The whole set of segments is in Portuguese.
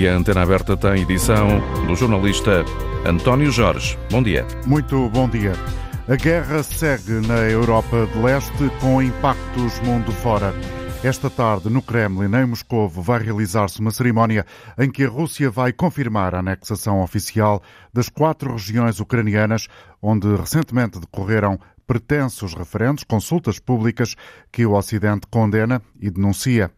E a Antena Aberta tem edição do jornalista António Jorge. Bom dia. Muito bom dia. A guerra segue na Europa de Leste com impactos mundo fora. Esta tarde, no Kremlin, em Moscou, vai realizar-se uma cerimónia em que a Rússia vai confirmar a anexação oficial das quatro regiões ucranianas, onde recentemente decorreram pretensos referendos, consultas públicas que o Ocidente condena e denuncia.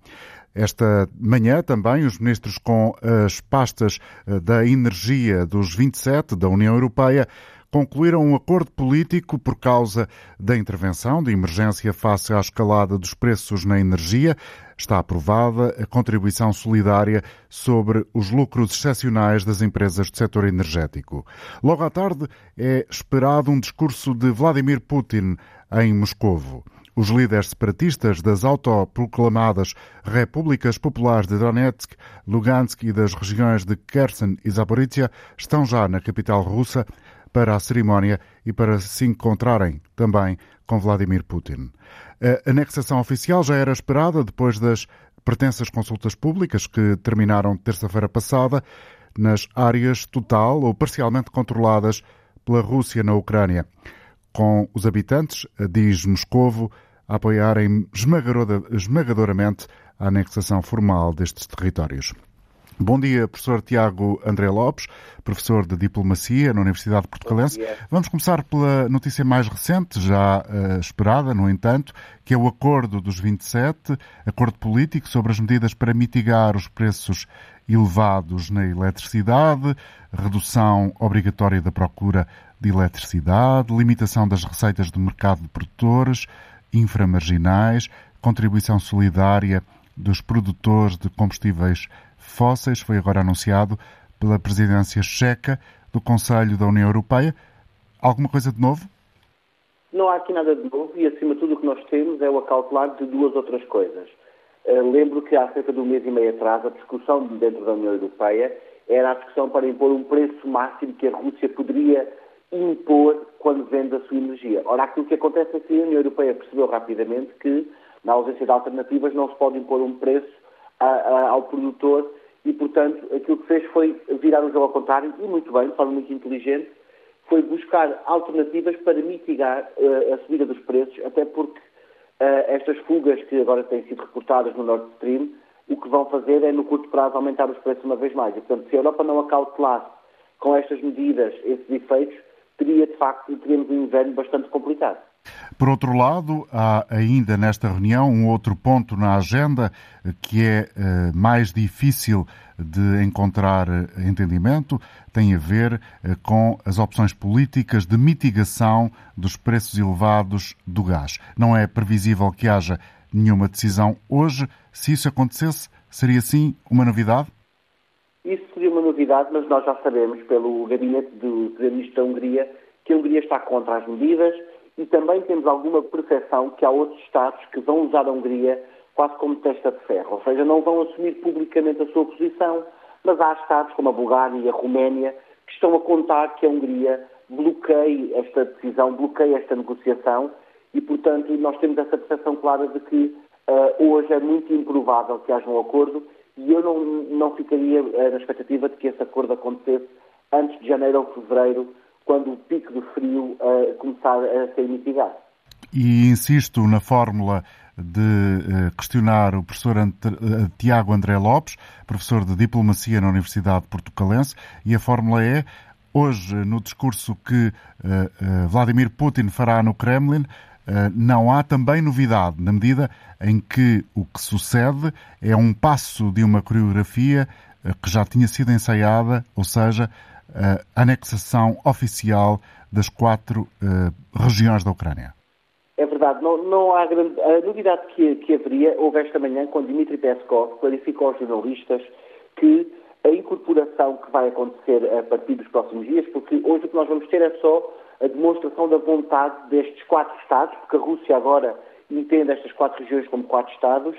Esta manhã também os ministros com as pastas eh, da energia dos 27 da União Europeia concluíram um acordo político por causa da intervenção de emergência face à escalada dos preços na energia. Está aprovada a contribuição solidária sobre os lucros excepcionais das empresas do setor energético. Logo à tarde é esperado um discurso de Vladimir Putin em Moscovo. Os líderes separatistas das autoproclamadas Repúblicas Populares de Donetsk, Lugansk e das regiões de Kherson e Zaporizhia estão já na capital russa para a cerimónia e para se encontrarem também com Vladimir Putin. A anexação oficial já era esperada depois das pertensas consultas públicas que terminaram terça-feira passada nas áreas total ou parcialmente controladas pela Rússia na Ucrânia com os habitantes, diz Moscovo, a apoiarem esmagadoramente a anexação formal destes territórios. Bom dia, professor Tiago André Lopes, professor de Diplomacia na Universidade Portugalense. Vamos começar pela notícia mais recente, já uh, esperada, no entanto, que é o acordo dos 27, acordo político sobre as medidas para mitigar os preços elevados na eletricidade, redução obrigatória da procura de eletricidade, limitação das receitas do mercado de produtores, inframarginais, contribuição solidária dos produtores de combustíveis fósseis, foi agora anunciado pela presidência checa do Conselho da União Europeia. Alguma coisa de novo? Não há aqui nada de novo e, acima de tudo, o que nós temos é o acautelar de duas outras coisas. Uh, lembro que há cerca de um mês e meio atrás a discussão dentro da União Europeia era a discussão para impor um preço máximo que a Rússia poderia impor quando vende a sua energia. Ora, aquilo que acontece é que a União Europeia percebeu rapidamente que, na ausência de alternativas, não se pode impor um preço a, a, ao produtor e, portanto, aquilo que fez foi virar o jogo ao contrário, e muito bem, de forma muito inteligente, foi buscar alternativas para mitigar uh, a subida dos preços, até porque uh, estas fugas que agora têm sido reportadas no Nord Stream, o que vão fazer é, no curto prazo, aumentar os preços uma vez mais. E, portanto, se a Europa não acautelasse com estas medidas esses efeitos, teria de facto, teríamos um inverno bastante complicado. Por outro lado, há ainda nesta reunião um outro ponto na agenda que é uh, mais difícil de encontrar eh, entendimento, tem a ver uh, com as opções políticas de mitigação dos preços elevados do gás. Não é previsível que haja nenhuma decisão hoje. Se isso acontecesse, seria sim uma novidade? Isso seria uma novidade, mas nós já sabemos pelo gabinete do Primeiro-Ministro da Hungria que a Hungria está contra as medidas e também temos alguma percepção que há outros Estados que vão usar a Hungria quase como testa de ferro, ou seja, não vão assumir publicamente a sua posição, mas há Estados como a Bulgária e a Roménia que estão a contar que a Hungria bloqueie esta decisão, bloqueie esta negociação e, portanto, nós temos essa percepção clara de que uh, hoje é muito improvável que haja um acordo e eu não, não ficaria uh, na expectativa de que esse acordo acontecesse antes de janeiro ou fevereiro, quando o pico do frio uh, começar a ser mitigado. E insisto na fórmula de uh, questionar o professor uh, Tiago André Lopes, professor de Diplomacia na Universidade Portucalense, e a fórmula é, hoje, no discurso que Vladimir Putin fará no Kremlin, não há também novidade, na medida em que o que sucede é um passo de uma coreografia que já tinha sido ensaiada, ou seja, anexação oficial das quatro uh, regiões da Ucrânia. É verdade, não, não há grande. A novidade que, que haveria houve esta manhã quando Dmitry Peskov clarificou aos jornalistas que a incorporação que vai acontecer a partir dos próximos dias, porque hoje o que nós vamos ter é só a demonstração da vontade destes quatro Estados, porque a Rússia agora entende estas quatro regiões como quatro Estados,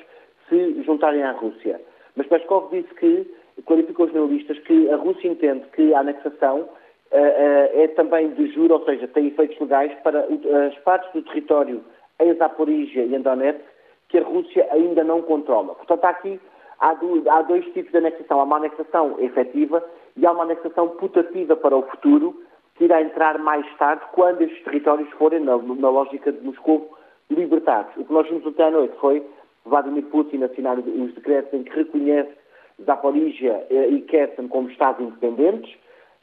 se juntarem à Rússia. Mas Peskov disse que clarificou aos jornalistas que a Rússia entende que a anexação uh, uh, é também de juro, ou seja, tem efeitos legais para as partes do território em Zaporizhia e em Donetsk que a Rússia ainda não controla. Portanto, há aqui, há dois tipos de anexação. Há uma anexação efetiva e há uma anexação putativa para o futuro, que irá entrar mais tarde, quando estes territórios forem, na, na lógica de Moscou, libertados. O que nós vimos ontem à noite foi Vladimir Putin assinar os decretos em que reconhece Zaporizhia eh, e Kherson como Estados independentes.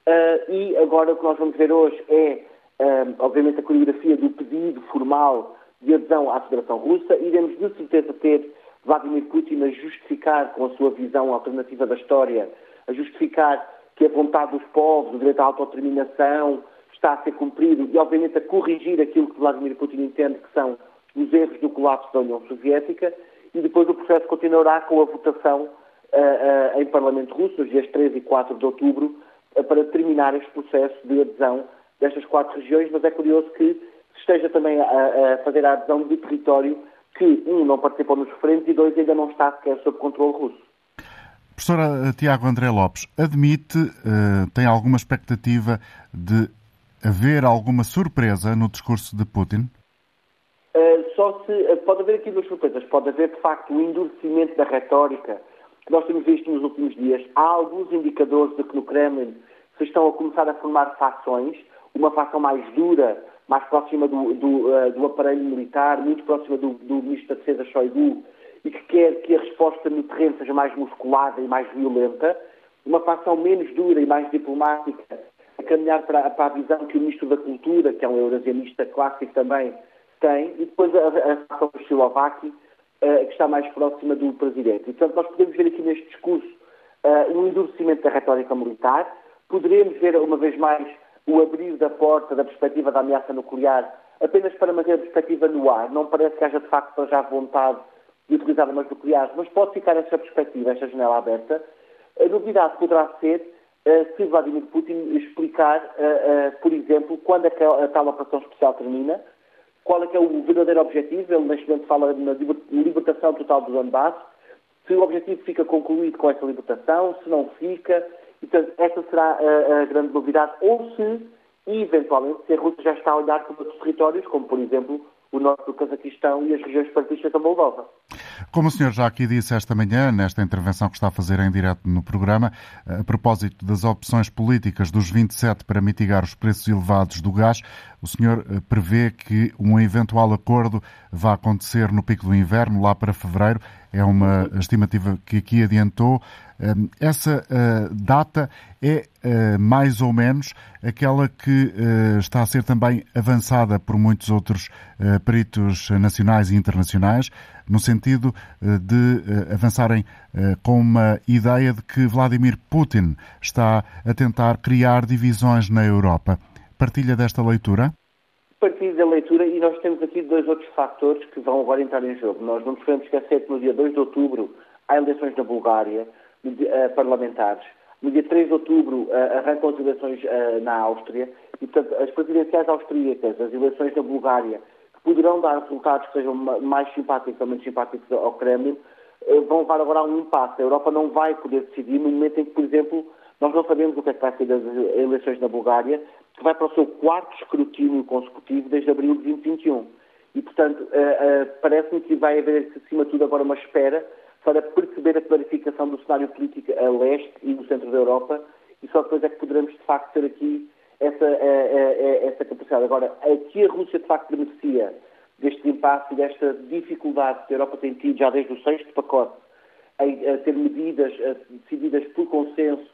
Uh, e agora o que nós vamos ver hoje é, uh, obviamente, a coreografia do pedido formal de adesão à Federação Russa. Iremos de certeza ter Vladimir Putin a justificar, com a sua visão alternativa da história, a justificar que a vontade dos povos, o direito à autodeterminação, está a ser cumprido e, obviamente, a corrigir aquilo que Vladimir Putin entende que são os erros do colapso da União Soviética e depois o processo continuará com a votação em Parlamento Russo, nos dias 13 e 4 de outubro, uh, para terminar este processo de adesão destas quatro regiões, mas é curioso que se esteja também a, a fazer a adesão de território que, um, não participou nos referendos e, dois, ainda não está sequer sob controle russo. Professora Tiago André Lopes, admite, tem alguma expectativa de haver alguma surpresa no discurso de Putin? Uh, só se. Uh, pode haver aqui duas surpresas. Pode haver, de facto, um endurecimento da retórica nós temos visto nos últimos dias. Há alguns indicadores de que no Kremlin se estão a começar a formar fações, uma fação mais dura, mais próxima do, do, uh, do aparelho militar, muito próxima do, do Ministro da Defesa Shoigu, e que quer que a resposta no terreno seja mais musculada e mais violenta, uma fação menos dura e mais diplomática, a caminhar para, para a visão que o Ministro da Cultura, que é um eurasianista clássico também, tem, e depois a, a fação Eslováquia, uh, que está mais próxima do Presidente. E, portanto, nós podemos ver aqui neste discurso uh, um endurecimento da retórica militar, poderemos ver, uma vez mais, o abrir da porta da perspectiva da ameaça nuclear apenas para manter a perspectiva no ar. Não parece que haja, de facto, já vontade de utilizar armas nucleares, mas pode ficar essa perspectiva, esta janela aberta. A novidade poderá ser uh, se Vladimir Putin explicar, por exemplo, quando a tal operação especial termina, qual é que é o verdadeiro objetivo. Ele, neste momento, fala na libertação total do Donbass. Se o objetivo fica concluído com essa libertação, se não fica. E, portanto, essa será a, a grande novidade. Ou se, eventualmente, se a Rússia já está a olhar para outros territórios, como, por exemplo, o norte do Cazaquistão e as regiões separatistas da Moldova. Como o senhor já aqui disse esta manhã, nesta intervenção que está a fazer em direto no programa, a propósito das opções políticas dos 27 para mitigar os preços elevados do gás, o senhor eh, prevê que um eventual acordo vai acontecer no pico do inverno, lá para fevereiro. É uma estimativa que aqui adiantou. Ehm, essa eh, data é eh, mais ou menos aquela que está a ser também avançada por muitos outros peritos nacionais e internacionais, no sentido de avançarem com uma ideia de que Vladimir Putin está a tentar criar divisões na Europa. Partilha desta leitura? Partilho da leitura e nós temos aqui dois outros fatores que vão agora entrar em jogo. Nós não nos podemos esquecer que no dia 2 de outubro há eleições na Bulgária, uh, parlamentares. No dia 3 de outubro uh, arrancam as eleições uh, na Áustria e, portanto, as presidenciais austríacas, as eleições na Bulgária, que poderão dar resultados que sejam mais simpáticos ou menos simpáticos ao Kremlin, vão levar agora a um impasse. A Europa não vai poder decidir no momento em que, por exemplo, nós não sabemos o que é que vai ser das eleições na Bulgária, que vai para o seu quarto escrutínio consecutivo desde abril de 2021. E, portanto, uh, uh, parece-me que vai haver, acima de tudo, agora uma espera para perceber a clarificação do cenário político a leste e no centro da Europa, e só depois é que poderemos, de facto, ter aqui essa, uh, essa capacidade. Agora, aqui a Rússia, de facto, beneficia deste impasse e desta dificuldade que a Europa tem tido já desde o sexto pacote em ter medidas decididas por consenso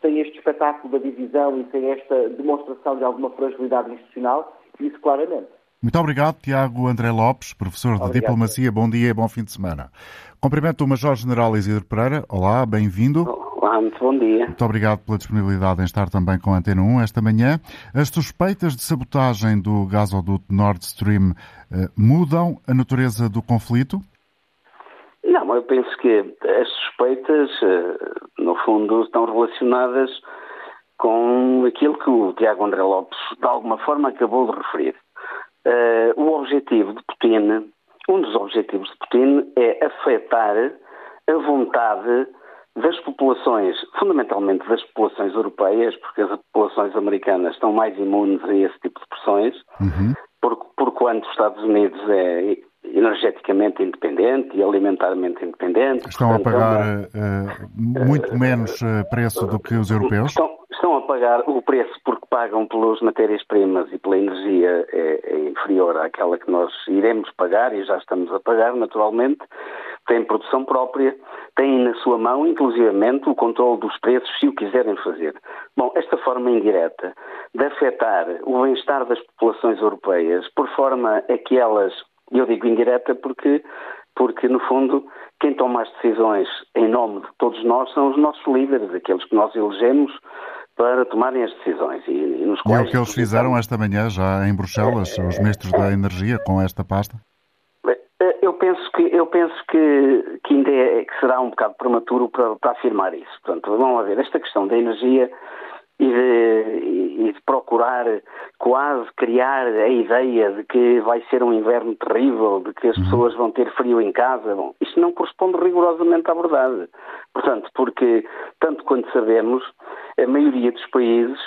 sem este espetáculo da divisão e sem esta demonstração de alguma fragilidade institucional, isso claramente. Muito obrigado, Tiago André Lopes, professor de obrigado. Diplomacia. Bom dia e bom fim de semana. Cumprimento o Major-General Isidro Pereira. Olá, bem-vindo. Olá, muito bom dia. Muito obrigado pela disponibilidade em estar também com a Antena 1 esta manhã. As suspeitas de sabotagem do gasoduto Nord Stream eh, mudam a natureza do conflito? Não, eu penso que as suspeitas, eh, no fundo, estão relacionadas com aquilo que o Tiago André Lopes, de alguma forma, acabou de referir. Eh, o objetivo de Putin, um dos objetivos de Putin é afetar a vontade das populações, fundamentalmente das populações europeias, porque as populações americanas estão mais imunes a esse tipo de pressões, uhum. por, por quanto os Estados Unidos é energeticamente independente e alimentarmente independente. Estão Portanto, a pagar uh, muito menos uh, preço do que os europeus? Estão, estão, a pagar o preço porque pagam pelas matérias-primas e pela energia é, é, inferior àquela que nós iremos pagar e já estamos a pagar, naturalmente. Têm produção própria, têm na sua mão, inclusivamente, o controle dos preços, se o quiserem fazer. Bom, esta forma indireta de afetar o bem-estar das populações europeias, por forma a que elas eu digo indireta porque, porque, no fundo, quem toma as decisões em nome de todos nós são os nossos líderes, aqueles que nós elegemos para tomarem as decisões. E, e, nos e é o que eles fizeram esta manhã já em Bruxelas, os ministros da Energia, com esta pasta? Eh, eu penso que, eu penso que, que ainda é, que será um bocado prematuro para, para afirmar isso. Portanto, vamos ver, esta questão da energia e de, e de, procurar quase criar a ideia de que vai ser um inverno terrível, de que as uhum. pessoas vão ter frio em casa. Bom, isto não corresponde rigorosamente à verdade. Portanto, porque, tanto quanto sabemos, a maioria dos países,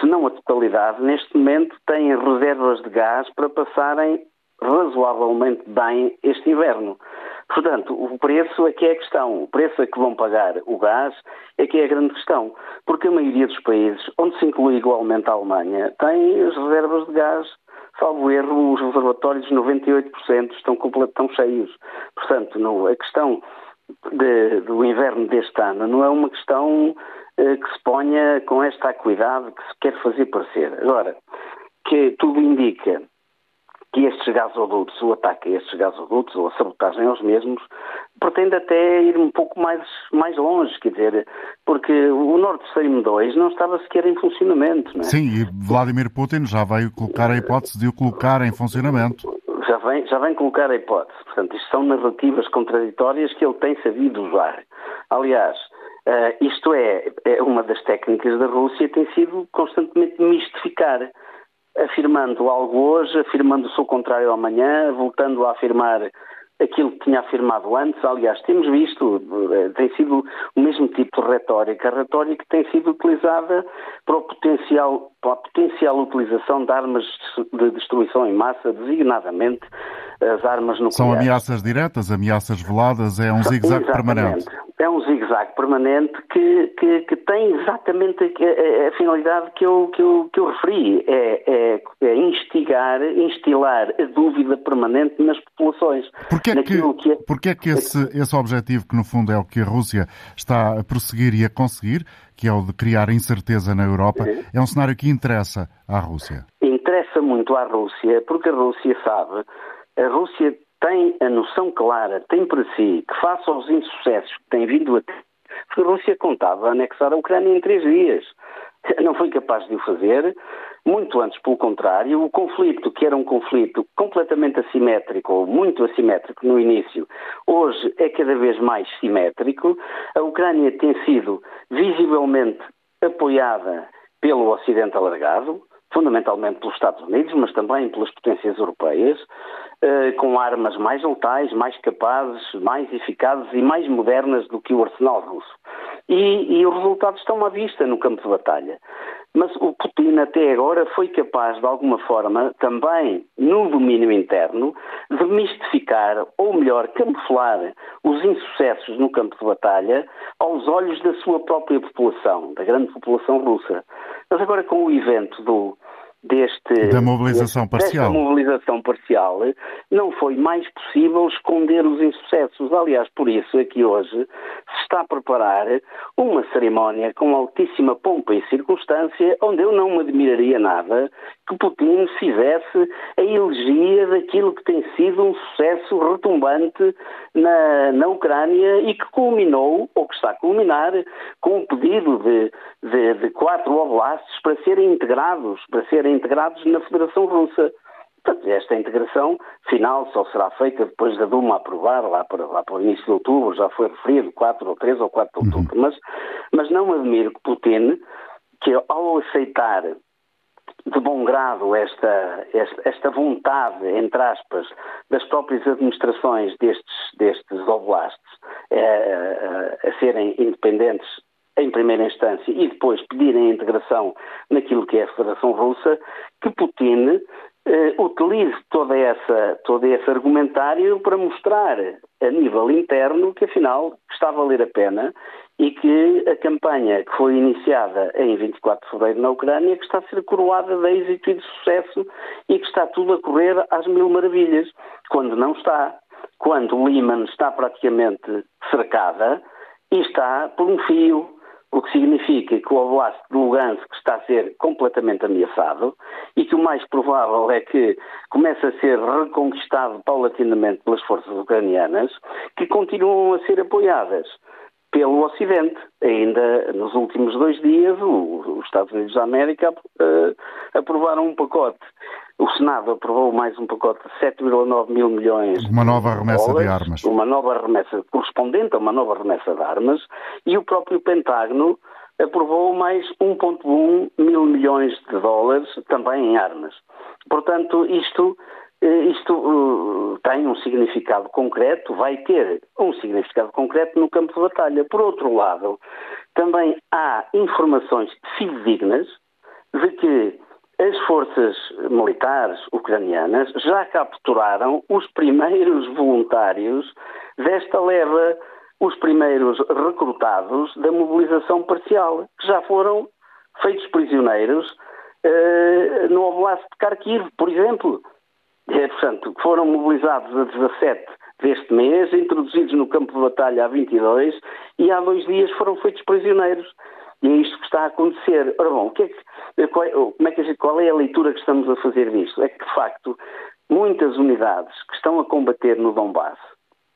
se não a totalidade, neste momento têm reservas de gás para passarem razoavelmente bem este inverno. Portanto, o preço é que é a questão. O preço a que vão pagar o gás é que é a grande questão. Porque a maioria dos países, onde se inclui igualmente a Alemanha, tem as reservas de gás, salvo erro, os reservatórios 98% estão, estão cheios. Portanto, a questão de, do inverno deste ano não é uma questão eh, que se ponha com esta acuidade que se quer fazer parecer. Agora, que tudo indica que estes gasodutos, o ataque a estes gasodutos ou a sabotagem aos mesmos, pretende até ir um pouco mais, mais longe, quer dizer, porque o Nord Stream 2 não estava sequer em funcionamento. Não é? Sim, e Vladimir Putin já veio colocar a hipótese de o colocar em funcionamento. Já vem, já vem colocar a hipótese. Portanto, isto são narrativas contraditórias que ele tem sabido usar. Aliás, uh, isto é, é uma das técnicas da Rússia, tem sido constantemente mistificar afirmando algo hoje, afirmando o seu contrário amanhã, voltando a afirmar aquilo que tinha afirmado antes. Aliás, temos visto, eh, tem sido o mesmo tipo de retórica. A retórica tem sido utilizada para, potencial, para a potencial utilização de armas de destruição em massa, designadamente as armas nucleares. São ameaças diretas, ameaças veladas, é um zigue-zague permanente. É um zigue-zague permanente que, que, que, tem exatamente a, a, finalidade que eu, que eu, que eu referi, é, é, é, instigar, instilar a dúvida permanente nas populações. Porquê é que, que é... Porquê é que esse, esse objetivo, que no fundo é o que a Rússia está a prosseguir e a conseguir, que é o de criar incerteza na Europa, é um cenário que interessa à Rússia? Interessa muito à Rússia, porque a Rússia sabe a Rússia tem a noção clara, tem para si, que face aos insucessos que tem vindo a ter, a Rússia contava anexar a Ucrânia em três dias. Não foi capaz de o fazer, muito antes, pelo contrário, o conflito, que era um conflito completamente assimétrico, ou muito assimétrico no início, hoje é cada vez mais simétrico. A Ucrânia tem sido visivelmente apoiada pelo Ocidente alargado, fundamentalmente pelos Estados Unidos, mas também pelas potências europeias, com armas mais letais, mais capazes, mais eficazes e mais modernas do que o arsenal russo. E, e os resultados estão à vista no campo de batalha. Mas o Putin até agora foi capaz, de alguma forma, também no domínio interno, de mistificar, ou melhor, camuflar os insucessos no campo de batalha aos olhos da sua própria população, da grande população russa. Mas agora com o evento do, deste, da mobilização parcial. mobilização parcial, não foi mais possível esconder os insucessos. Aliás, por isso é que hoje se está a preparar uma cerimónia com altíssima pompa e circunstância, onde eu não me admiraria nada que Putin fizesse a elegia daquilo que tem sido um sucesso retumbante na, na Ucrânia e que culminou, ou que está a culminar, com o pedido de, de, de quatro oblastes para serem integrados, para serem integrados na Federação Russa. Portanto, esta integração final só será feita depois da Duma aprovar, lá para, lá para o início de outubro, já foi referido, 4 ou 3 ou 4 de outubro. Uhum. Mas, mas não admiro que Putin, que ao aceitar de bom grado esta, esta, esta, vontade, entre aspas, das próprias administrações destes, destes oblastes eh, a serem independentes em primeira instância e depois pedirem a integração naquilo que é a Federação Russa, que Putin uh, utilize toda essa, todo esse argumentário para mostrar a nível interno que afinal está a valer a pena e que a campanha que foi iniciada em 24 de fevereiro na Ucrânia que está a ser coroada de êxito e de sucesso e que está tudo a correr às mil maravilhas, quando não está. Quando Liman está praticamente cercada e está por um fio, o que significa que o Oblast de Lugansk está a ser completamente ameaçado e que o mais provável é que comece a ser reconquistado paulatinamente pelas forças ucranianas, que continuam a ser apoiadas pelo Ocidente. Ainda nos últimos dois dias, os Estados Unidos da América uh, aprovaram um pacote. O Senado aprovou mais um pacote de 7,9 mil milhões. Uma nova remessa de, dólares, de armas. Uma nova remessa correspondente a uma nova remessa de armas. E o próprio Pentágono aprovou mais 1,1 mil milhões de dólares também em armas. Portanto, isto eh, isto uh, tem um significado concreto, vai ter um significado concreto no campo de batalha. Por outro lado, também há informações fidedignas de que as forças militares ucranianas já capturaram os primeiros voluntários desta leva, os primeiros recrutados da mobilização parcial, que já foram feitos prisioneiros uh, no Oblast de Kharkiv, por exemplo. É, portanto, foram mobilizados a 17 deste mês, introduzidos no campo de batalha a 22 e há dois dias foram feitos prisioneiros. E é isto que está a acontecer. Ora bom, que é que, qual, como é que, qual é a leitura que estamos a fazer disto? É que, de facto, muitas unidades que estão a combater no Donbass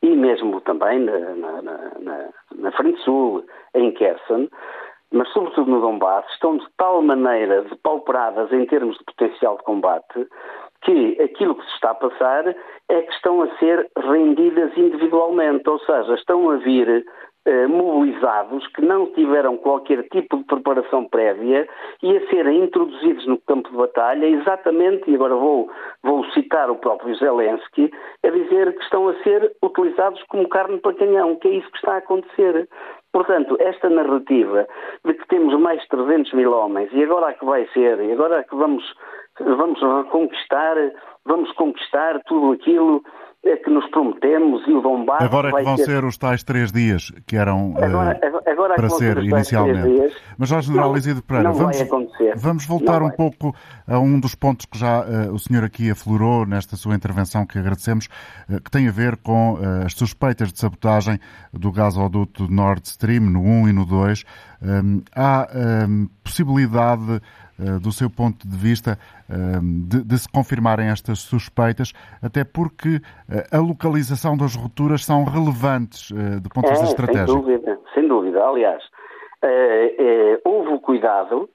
e mesmo também na, na, na, na Frente Sul, em Kherson, mas sobretudo no Donbass, estão de tal maneira depauperadas em termos de potencial de combate que aquilo que se está a passar é que estão a ser rendidas individualmente, ou seja, estão a vir eh, mobilizados que não tiveram qualquer tipo de preparação prévia e a serem introduzidos no campo de batalha exatamente, e agora vou, vou citar o próprio Zelensky, a dizer que estão a ser utilizados como carne para canhão, que é isso que está a acontecer. Portanto, esta narrativa de que temos mais de 300 mil homens e agora é que vai ser, e agora é que vamos vamos reconquistar, vamos conquistar tudo aquilo que nos prometemos e o Donbass Agora é que vão ser... ser... os tais três dias que eram agora, uh, agora é para ser inicialmente. Dias, Mas, Jorge General Isidro Pereira, vamos, vamos voltar um pouco a um dos pontos que já uh, o senhor aqui aflorou nesta sua intervenção, que agradecemos, uh, que tem a ver com as suspeitas de sabotagem do gasoduto Nord Stream no 1 e no 2. Um, há um, possibilidade eh, do seu ponto de vista, eh, de, de, se confirmarem estas suspeitas, até porque eh, a localização das rupturas são relevantes do ponto de vista é, estratégico. Sem dúvida, sem dúvida. Aliás, houve o cuidado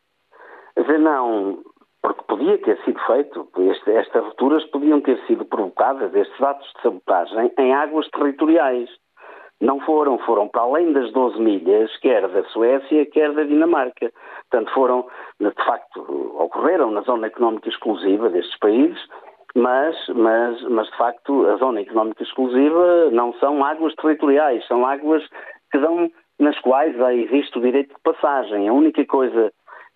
de não. Porque podia ter sido feito, este, estas rupturas podiam ter sido provocadas, estes atos de sabotagem, em águas territoriais. Não foram, foram para além das 12 milhas, quer da Suécia, quer da Dinamarca. Portanto, foram, de facto, ocorreram na zona económica exclusiva destes países, mas, mas, mas de facto, a zona económica exclusiva não são águas territoriais, são águas que dão, nas quais existe o direito de passagem. A única coisa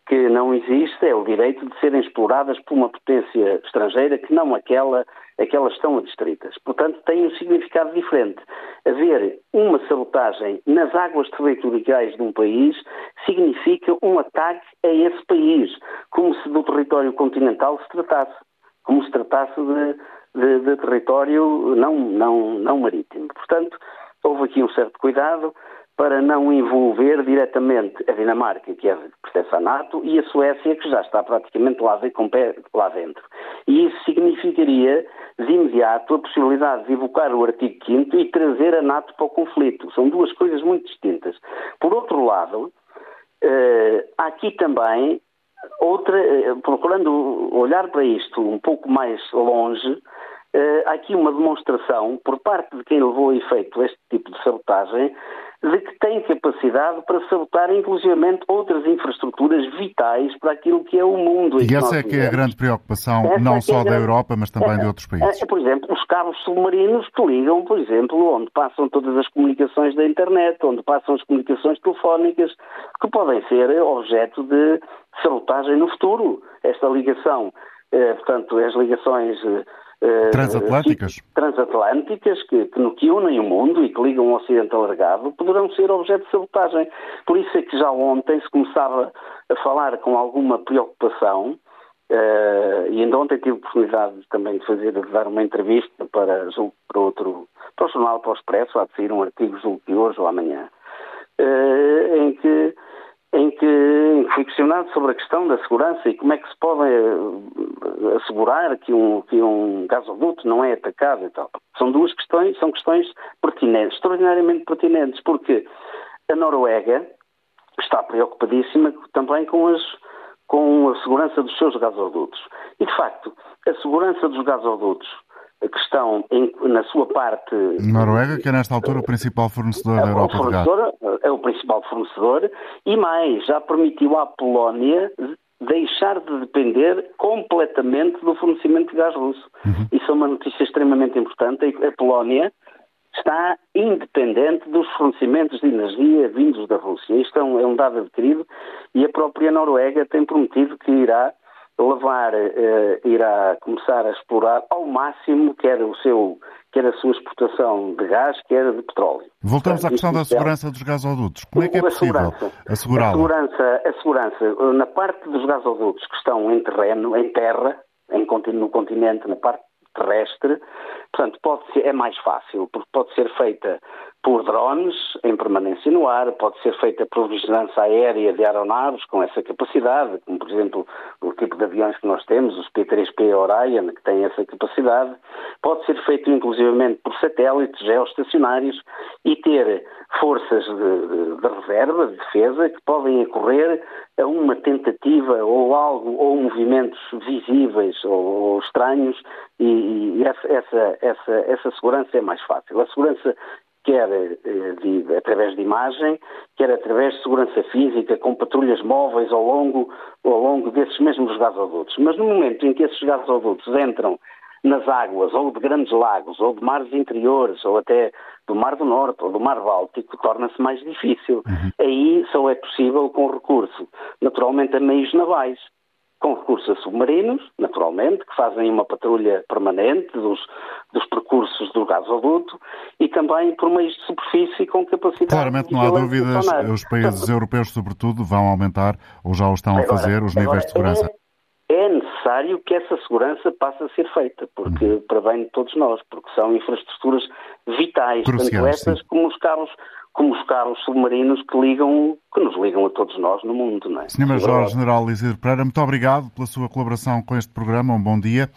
que não existe é o direito de serem exploradas por uma potência estrangeira que não aquela a que elas estão adstritas. Portanto, tem um significado diferente. Haver uma sabotagem nas águas territoriais de um país significa um ataque a esse país, como se do território continental se tratasse, como se tratasse de, de, de território não, não, não marítimo. Portanto, houve aqui um certo cuidado para não envolver diretamente a Dinamarca, que é pertence à NATO, e a Suécia, que já está praticamente lá, lá dentro. E isso significaria, de imediato, a possibilidade de evocar o artigo 5 e trazer a NATO para o conflito. São duas coisas muito distintas. Por outro lado, eh, há aqui também outra, eh, procurando olhar para isto um pouco mais longe, eh, há aqui uma demonstração por parte de quem levou a efeito este tipo de sabotagem de que tem capacidade para sabotar inclusivamente outras infraestruturas vitais para aquilo que é o mundo. E essa é que é a grande preocupação, essa não é só é da Europa, mas também é, de outros países. É, por exemplo, os cabos submarinos que ligam, por exemplo, onde passam todas as comunicações da internet, onde passam as comunicações telefónicas, que podem ser objeto de sabotagem no futuro. Esta ligação portanto, as ligações transatlânticas, transatlânticas que, que, que, unem o mundo e que ligam o Ocidente alargado poderão ser objeto de sabotagem. Por isso é que já ontem se começava a falar com alguma preocupação Uh, e ainda ontem tive a oportunidade também de fazer, de dar uma entrevista para, para outro, para o jornal, para o Expresso, há de sair um artigo, julgo que hoje ou amanhã, uh, em que em que fui questionado sobre a questão da segurança e como é que se pode uh, assegurar que um, que um gasoduto não é atacado e tal. São duas questões, são questões pertinentes, extraordinariamente pertinentes, porque a Noruega está preocupadíssima também com as com a segurança dos seus gasodutos. E, de facto, a segurança dos gasodutos que estão em, na sua parte. Noruega, que é nesta altura o principal fornecedor da Europa gás. É o principal fornecedor e mais, já permitiu à Polónia deixar de depender completamente do fornecimento de gás russo. Uhum. Isso é uma notícia extremamente importante. A Polónia está independente dos fornecimentos de energia vindos da Rússia. Isto é um, é um dado adquirido e a própria Noruega tem prometido que irá levar, eh, irá começar a explorar ao máximo quer o seu quer a sua exportação de gás, quer de petróleo. Voltamos à questão da segurança dos gasodutos. Como é que é possível assegurá-la? A segurança, a segurança, na parte dos gasodutos que estão em terreno, em terra, em, no continente, na parte terrestre, portanto, pode ser, é mais fácil, porque pode ser feita por drones em permanência no ar, pode ser feita por vigilância aérea de aeronaves com essa capacidade, como por exemplo o tipo de aviões que nós temos, os P-3P Orion, que têm essa capacidade, pode ser feito inclusivamente por satélites geoestacionários e ter forças de, de, de reserva, de defesa, que podem ocorrer a uma tentativa ou algo, ou movimentos visíveis ou, ou estranhos, e, e essa, essa, essa, essa segurança é mais fácil. A segurança quer eh, de, através de imagem, quer através de segurança física, com patrulhas móveis ao longo, ao longo desses mesmos gasodutos. Mas no momento em que esses gasodutos entram nas águas, ou de grandes lagos, ou de mares interiores, ou até do Mar do Norte ou do Mar Báltico, torna-se mais difícil. Uhum. Aí só é possível com recurso, naturalmente, a meios navais com recursos a submarinos, naturalmente, que fazem uma patrulha permanente dos, dos percursos do gasoduto e também por meios de superfície com capacidade. Claramente não há dúvidas, os países europeus, sobretudo, vão aumentar ou já o estão a fazer os níveis de segurança. É, necessário que essa segurança passe a ser feita, porque uhum. para bem de todos nós, porque são infraestruturas vitais, Cruciais, tanto sim. como os carros como os carros submarinos que ligam, que nos ligam a todos nós no mundo, não é? Sr. Major General Isidro Pereira, muito obrigado pela sua colaboração com este programa. Um bom dia.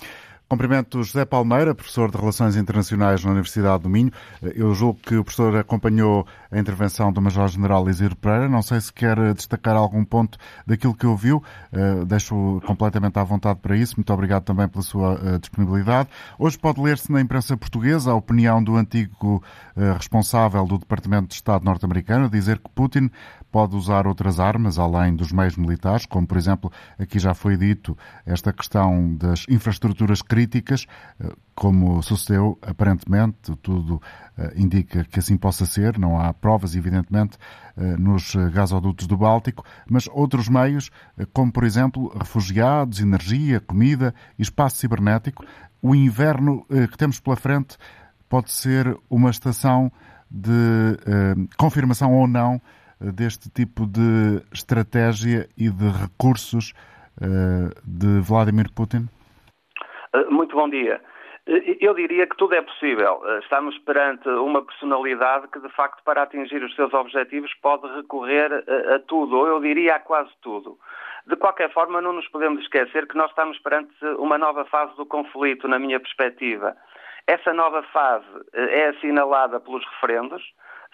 Cumprimento José Palmeira, professor de Relações Internacionais na Universidade do Minho. Eu julgo que o professor acompanhou a intervenção do Major-General Isidro Pereira. Não sei se quer destacar algum ponto daquilo que ouviu. Uh, deixo completamente à vontade para isso. Muito obrigado também pela sua uh, disponibilidade. Hoje pode ler-se na imprensa portuguesa a opinião do antigo uh, responsável do Departamento de Estado norte-americano, dizer que Putin pode usar outras armas além dos meios militares, como por exemplo, aqui já foi dito, esta questão das infraestruturas críticas, eh, como sucedeu aparentemente, tudo eh, indica que assim possa ser, não há provas, evidentemente, eh, nos gasodutos do Báltico, mas outros meios, como por exemplo refugiados, energia, comida espaço cibernético. O inverno que temos pela frente pode ser uma estação de confirmação ou não deste tipo de estratégia e de recursos uh, de Vladimir Putin? Eh, muito bom dia. Eh, eu diria que tudo é possível. Estamos perante uma personalidade que, de facto, para atingir os seus objetivos, pode recorrer a tudo, ou eu diria a quase tudo. De qualquer forma, não nos podemos esquecer que nós estamos perante uma nova fase do conflito, na minha perspectiva. Essa nova fase é assinalada pelos referendos,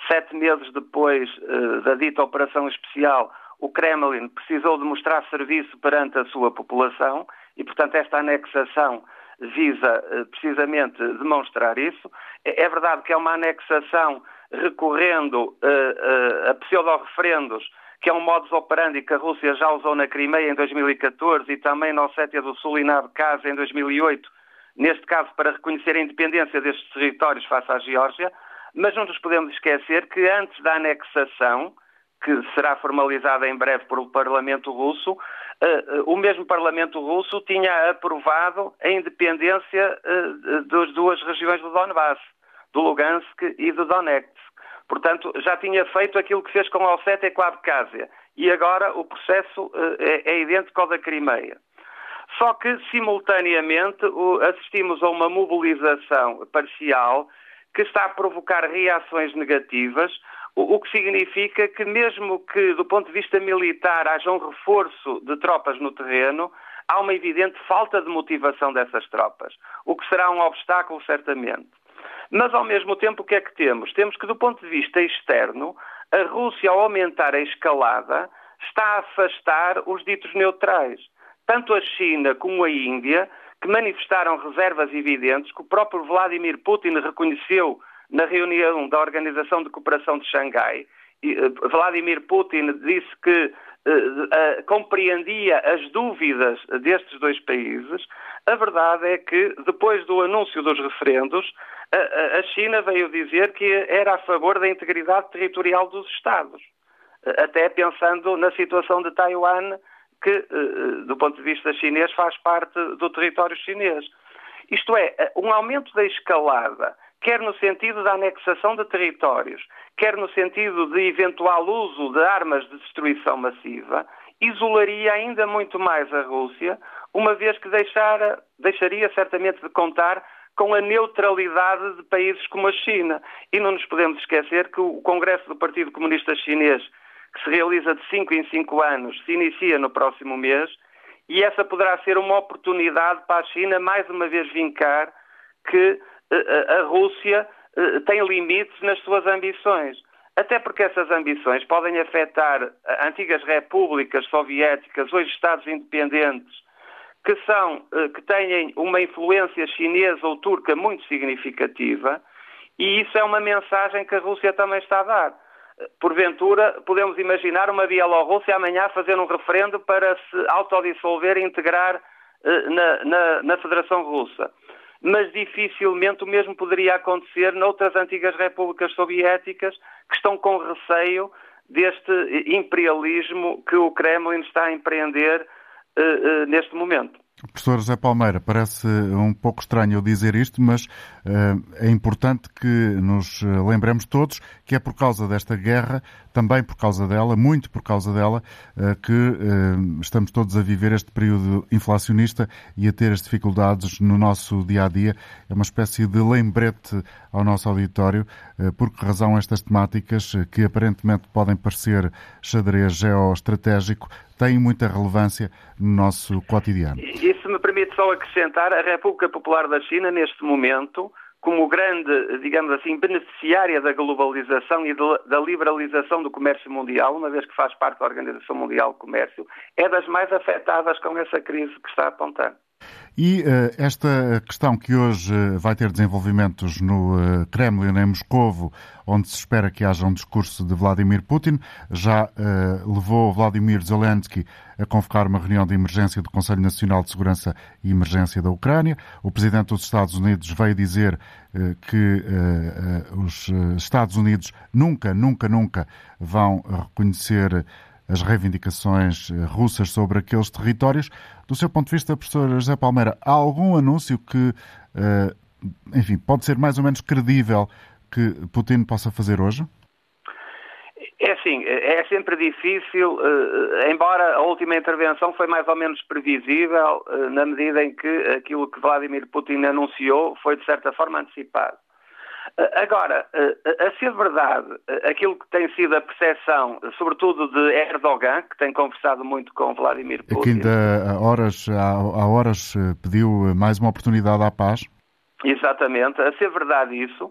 Sete meses depois uh, da dita operação especial, o Kremlin precisou de mostrar serviço perante a sua população e, portanto, esta anexação visa uh, precisamente demonstrar isso. É, é, verdade que é uma anexação recorrendo uh, a pseudo-referendos, que é um modus operandi que a Rússia já usou na Crimeia em 2014 e também na Ossétia do Sul e na Abkhazia em 2008, neste caso para reconhecer a independência destes territórios face à Geórgia. Mas não nos podemos esquecer que antes da anexação, que será formalizada em breve pelo Parlamento Russo, o mesmo Parlamento Russo tinha aprovado a independência das duas regiões do Donbass, do Lugansk e do Donetsk. Portanto, já tinha feito aquilo que fez com a Ossétia e com a Abkhazia. E agora o processo é, é idêntico ao da Crimeia. Só que, simultaneamente, assistimos a uma mobilização parcial que está a provocar reações negativas, o que significa que, mesmo que do ponto de vista militar haja um reforço de tropas no terreno, há uma evidente falta de motivação dessas tropas, o que será um obstáculo, certamente. Mas, ao mesmo tempo, o que é que temos? Temos que, do ponto de vista externo, a Rússia, ao aumentar a escalada, está a afastar os ditos neutrais tanto a China como a Índia, que manifestaram reservas evidentes que o próprio Vladimir Putin reconheceu na reunião da Organização de Cooperação de Xangai. Uh, Vladimir Putin disse que uh, uh, compreendia as dúvidas destes dois países. A verdade é que, depois do anúncio dos referendos, a China veio dizer que era a favor da integridade territorial dos Estados, até pensando na situação de Taiwan que, eh, eh, do ponto de vista chinês, faz parte do território chinês. Isto é, eh, um aumento da escalada, quer no sentido da anexação de territórios, quer no sentido de eventual uso de armas de destruição massiva, isolaria ainda muito mais a Rússia, uma vez que deixara, deixaria certamente de contar com a neutralidade de países como a China. E não nos podemos esquecer que o Congresso do Partido Comunista Chinês que se realiza de 5 em 5 anos, se inicia no próximo mês, e essa poderá ser uma oportunidade para a China mais uma vez vincar que uh, a Rússia uh, tem limites nas suas ambições. Até porque essas ambições podem afetar antigas repúblicas soviéticas, hoje Estados independentes, que, são, que têm uma influência chinesa ou turca muito significativa, e isso é uma mensagem que a Rússia também está a dar porventura, podemos imaginar uma Bielorrússia amanhã fazer um referendo para se autodissolver e integrar eh, na, na, na, Federação Russa. Mas dificilmente o mesmo poderia acontecer noutras antigas repúblicas soviéticas que estão com receio deste imperialismo que o Kremlin está a empreender uh, neste momento. Professor José Palmeira, parece um pouco estranho eu dizer isto, mas uh, é importante que nos lembremos todos que é por causa desta guerra, também por causa dela, muito por causa dela, uh, que uh, estamos todos a viver este período inflacionista e a ter as dificuldades no nosso dia a dia. É uma espécie de lembrete ao nosso auditório, por que razão estas temáticas, que aparentemente podem parecer xadrez geoestratégico, têm muita relevância no nosso cotidiano. E se me permite só acrescentar, a República Popular da China, neste momento, como grande, digamos assim, beneficiária da globalização e da liberalização do comércio mundial, uma vez que faz parte da Organização Mundial do Comércio, é das mais afetadas com essa crise que está apontando. E uh, esta questão que hoje uh, vai ter desenvolvimentos no uh, Kremlin, em Moscovo, onde se espera que haja um discurso de Vladimir Putin, já levou Vladimir Zelensky a convocar uma reunião de emergência do Conselho Nacional de Segurança e Emergência da Ucrânia. O Presidente dos Estados Unidos veio dizer que os Estados Unidos nunca, nunca, nunca vão reconhecer as reivindicações russas sobre aqueles territórios. Do seu ponto de vista, professor José Palmeira, há algum anúncio que, eh, enfim, pode ser mais ou menos credível que Putin possa fazer hoje? É assim, é sempre difícil, eh, embora a última intervenção foi mais ou menos previsível, na medida em que aquilo que Vladimir Putin anunciou foi de certa forma antecipado. Agora, a ser verdade, aquilo que tem sido a percepção, sobretudo de Erdogan, que tem conversado muito com Vladimir Putin. Que ainda há horas, há horas eh, pediu mais uma oportunidade à paz. Exatamente, a ser verdade isso,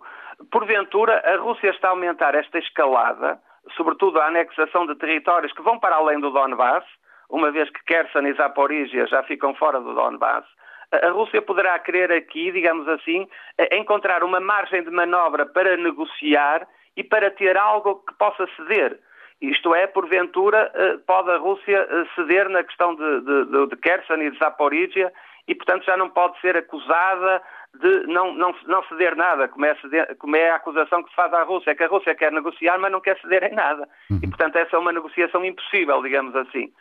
porventura a Rússia está a aumentar esta escalada, sobretudo a anexação de territórios que vão para além do Donbass, uma vez que Kherson e Zaporizhia já ficam fora do Donbass, a Rússia poderá querer aqui, digamos assim, encontrar uma margem de manobra para negociar e para ter algo que possa ceder. Isto é, porventura, eh, pode a Rússia eh, ceder na questão de, de, de Kherson e de Zaporizhia e, portanto, já não pode ser acusada de não, não, não ceder nada, como é, ceder, como é, a acusação que se faz à Rússia, é que a Rússia quer negociar, mas não quer ceder em nada. Uhum. E, portanto, essa é uma negociação impossível, digamos assim.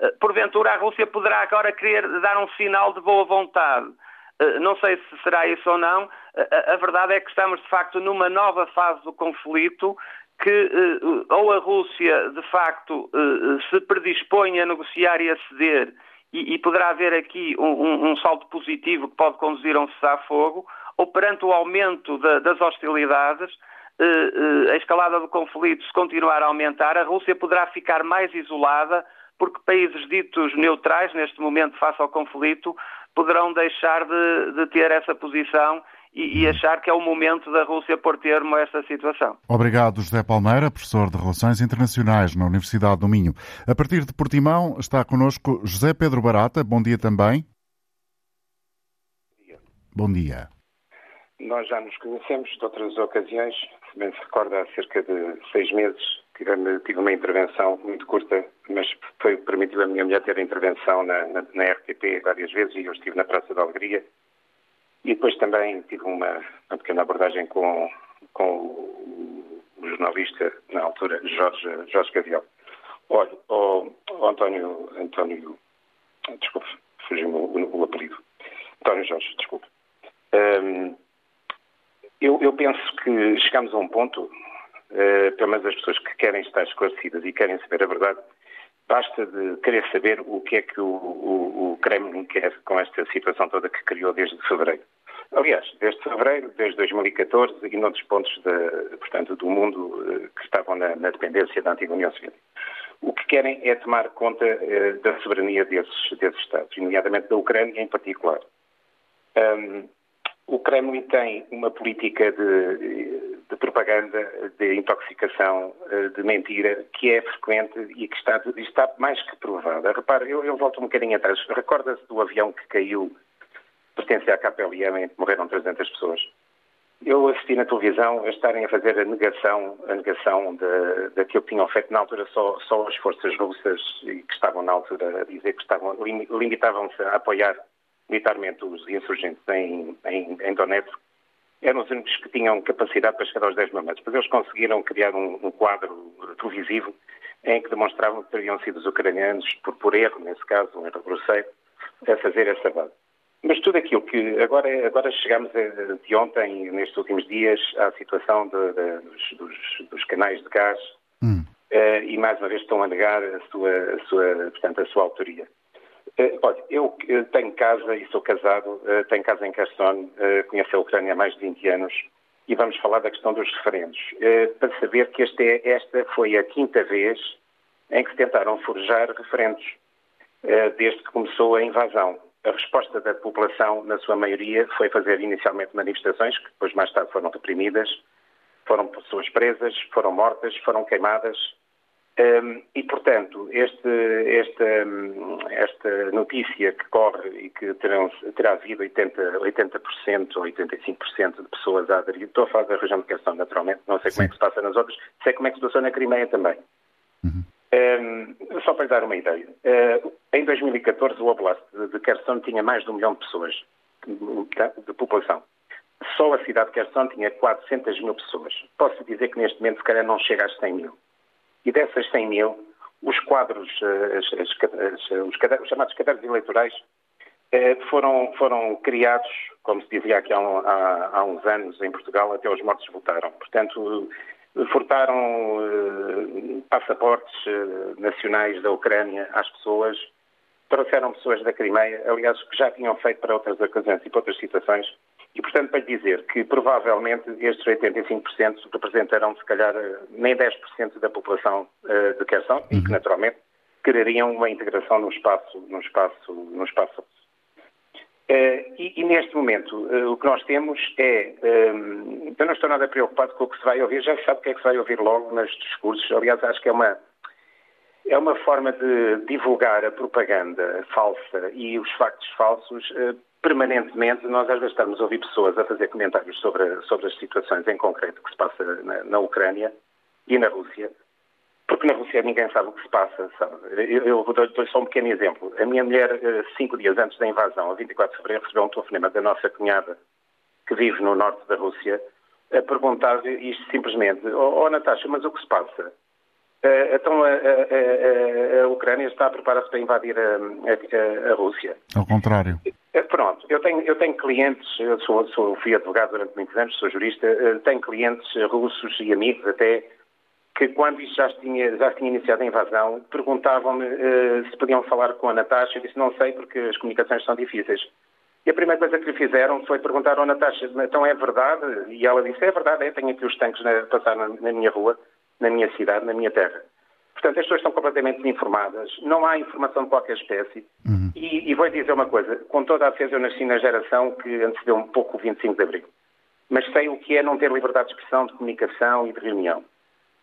Eh, porventura, a Rússia poderá agora querer dar um sinal de boa vontade. Eh, não sei se será isso ou não. Eh, a verdade é que estamos, de facto, numa nova fase do conflito que ou a Rússia, de facto, se predispõe a negociar e a ceder e, poderá haver aqui um, salto positivo que pode conduzir a um cessar-fogo, ou perante o aumento da, das hostilidades, a escalada do conflito se continuar a aumentar, a Rússia poderá ficar mais isolada, porque países ditos neutrais, neste momento, face ao conflito, poderão deixar de, de ter essa posição e, e, achar que é o momento da Rússia pôr termo a esta situação. Obrigado, José Palmeira, professor de Relações Internacionais na Universidade do Minho. A partir de Portimão está connosco José Pedro Barata. Bom dia também. Bom dia. Nós já nos conhecemos de outras ocasiões. Se bem se recorda, há cerca de seis meses tive uma intervenção muito curta, mas foi permitiu a minha mulher ter intervenção na, na, na RTP várias vezes e eu estive na Praça da Alegria e depois também tive uma, uma pequena abordagem com, com o, jornalista, na altura, Jorge, Jorge Gavião. Olha, o, António, António, desculpe, fugiu-me o, o, apelido. António Jorge, desculpe. Eu, eu, penso que chegamos a um ponto, uh, pelo menos as pessoas que querem estar esclarecidas e querem saber a verdade, Basta de querer saber o que é que o, o, o, Kremlin quer com esta situação toda que criou desde fevereiro. Aliás, desde fevereiro, desde 2014 e noutros pontos de, portanto, do mundo eh, que estavam na, na, dependência da antiga União Soviética. O que querem é tomar conta eh, da soberania desses, desses Estados, nomeadamente da Ucrânia em particular. Um, o Kremlin tem uma política de, de, propaganda, de intoxicação, eh, de mentira, que é frequente e que está, está mais que provada. Repare, eu, eu volto um bocadinho atrás. Recorda-se do avião que caiu, pertencia à KPLM, em que morreram 300 pessoas. Eu assisti na televisão a estarem a fazer a negação, a negação daquilo que tinham feito na altura só, só as forças russas que estavam na altura a dizer que estavam, limitavam-se a apoiar militarmente os insurgentes em, em, em Donetsk, eram os únicos que tinham capacidade para chegar aos 10 mil metros. Mas eles conseguiram criar um, um quadro televisivo em que demonstravam que teriam sido os ucranianos, por, por erro, nesse caso, um erro grosseiro, a fazer essa base. Mas tudo aquilo que agora, agora chegamos de ontem, nestes últimos dias, à situação de, de, dos, dos, dos, canais de gás hum. uh, e mais uma vez estão a negar a sua, a sua, portanto, a sua autoria. Uh, olha, eu tenho casa e sou casado, uh, tenho casa em Kherson, uh, conheço a Ucrânia há mais de 20 anos e vamos falar da questão dos referendos. para saber que é, esta foi a quinta vez em que se tentaram forjar referendos desde que começou a invasão. A resposta da população, na sua maioria, foi fazer inicialmente manifestações, que depois mais tarde foram reprimidas, foram pessoas presas, foram mortas, foram queimadas, um, e, portanto, este, esta, esta notícia que corre e que terão, terá havido 80%, 80% ou 85% de pessoas a aderir, estou a falar da região de Questão, naturalmente, não sei como Sim. é que se passa nas outras, sei como é que se passou na Crimeia também. Uhum. Um, só para lhe dar uma ideia, uh, em 2014 o Oblast de Kherson tinha mais de um milhão de pessoas de, de população. Só a cidade de Kherson tinha 400 mil pessoas. Posso dizer que neste momento se calhar não chega às 100 mil. E dessas 100 mil, os quadros, eh, as, as, os, os, chamados cadernos eleitorais, eh, foram, foram criados, como se dizia aqui há, há, há, uns anos em Portugal, até os mortos votaram. Portanto, furtaram eh, passaportes nacionais da Ucrânia às pessoas, trouxeram pessoas da Crimeia, aliás, que já tinham feito para outras ocasiões e para outras situações, e, portanto, para lhe dizer que provavelmente estes 85% representarão, se calhar, nem 10% da população uh, de Querção uhum. e que, uhum. naturalmente, quereriam uma integração no espaço, no espaço, no espaço. Uh, e, e, neste momento, uh, o que nós temos é. Um, eu não estou nada preocupado com o que se vai ouvir, já sabe o que é que se vai ouvir logo nos discursos. Aliás, acho que é uma. É uma forma de divulgar a propaganda falsa e os factos falsos permanentemente nós às vezes estamos a ouvir pessoas a fazer comentários sobre, sobre as situações em concreto que se passa na, na Ucrânia e na Rússia, porque na Rússia ninguém sabe o que se passa. Sabe? Eu, eu dou só um pequeno exemplo. A minha mulher, eh, cinco dias antes da invasão, a 24 de fevereiro, recebeu um telefonema da nossa cunhada, que vive no norte da Rússia, a perguntar isto simplesmente: Oh, oh Natasha, mas o que se passa? Uh, então a, a, a, a, Ucrânia está a preparar-se para invadir a, Rússia. Ao contrário. Uh, pronto, eu tenho, eu tenho clientes, eu sou, sou, fui advogado durante muitos anos, sou jurista, uh, tenho clientes russos e amigos até que quando isto já tinha, já tinha iniciado a invasão, perguntavam-me se podiam falar com a Natasha. Eu disse, não sei, porque as comunicações são difíceis. E a primeira coisa que lhe fizeram foi perguntar à Natasha, então é verdade? E ela disse, é verdade, é, tenho aqui os tanques a passar na, na minha rua na minha cidade, na minha terra. Portanto, as pessoas estão completamente desinformadas, não há informação de qualquer espécie. Uhum. E, e vou dizer uma coisa: com toda a defesa, eu nasci na geração que antecedeu um pouco o 25 de Abril. Mas sei o que é não ter liberdade de expressão, de comunicação e de reunião.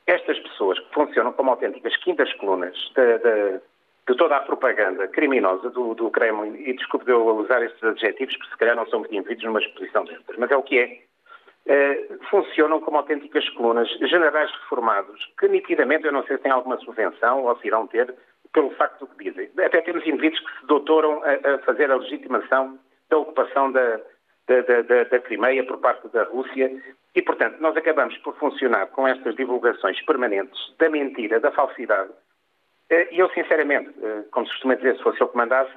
Estas pessoas que funcionam como autênticas quintas colunas de, de, de toda a propaganda criminosa do, do Kremlin, e desculpe de eu usar estes adjetivos, porque se calhar não são muito indevidos numa exposição destas, mas é o que é. Eh, funcionam como autênticas colunas, generais reformados, que nitidamente, eu não sei se têm alguma subvenção ou se irão ter, pelo facto do que dizem. Até temos indivíduos que se doutoram a, a fazer a legitimação da ocupação da, da, da, da Crimeia por parte da Rússia e, portanto, nós acabamos por funcionar com estas divulgações permanentes da mentira, da falsidade. Eh, e eu, sinceramente, eh, como se costuma dizer, se fosse eu que mandasse,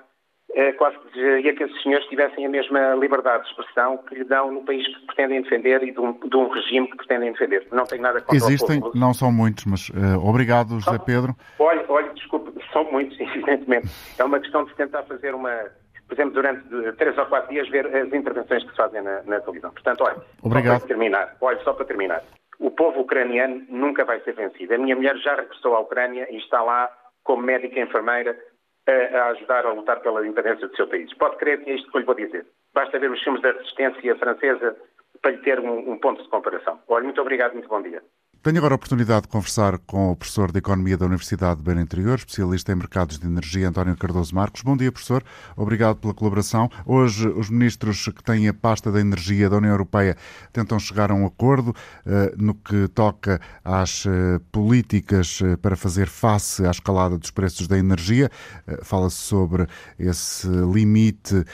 quase que desejaria que esses senhores tivessem a mesma liberdade de expressão que lhe dão no país que pretendem defender e de um, de um regime que pretendem defender. Não tem nada contra Existem, o povo. não são muitos, mas uh, obrigado, José Pedro. Olha, olha, desculpe, são muitos, evidentemente. É uma questão de tentar fazer uma, por exemplo, durante três ou quatro dias, ver as intervenções que se fazem na, na televisão. Portanto, olha, Obrigado. só para terminar, olha, só para terminar. O povo ucraniano nunca vai ser vencido. A minha mulher já regressou à Ucrânia e está lá como médica enfermeira a, ajudar a lutar pela independência do seu país. Pode crer que é isto que eu lhe vou dizer. Basta ver os filmes da resistência francesa para lhe ter um, um ponto de comparação. Olha, muito obrigado, muito bom dia. Tenho agora a oportunidade de conversar com o professor de Economia da Universidade de Beira Interior, especialista em mercados de energia, António Cardoso Marcos. Bom dia, professor. Obrigado pela colaboração. Hoje, os ministros que têm a pasta da energia da União Europeia tentam chegar a um acordo uh, no que toca às uh, políticas uh, para fazer face à escalada dos preços da energia. Fala-se sobre esse limite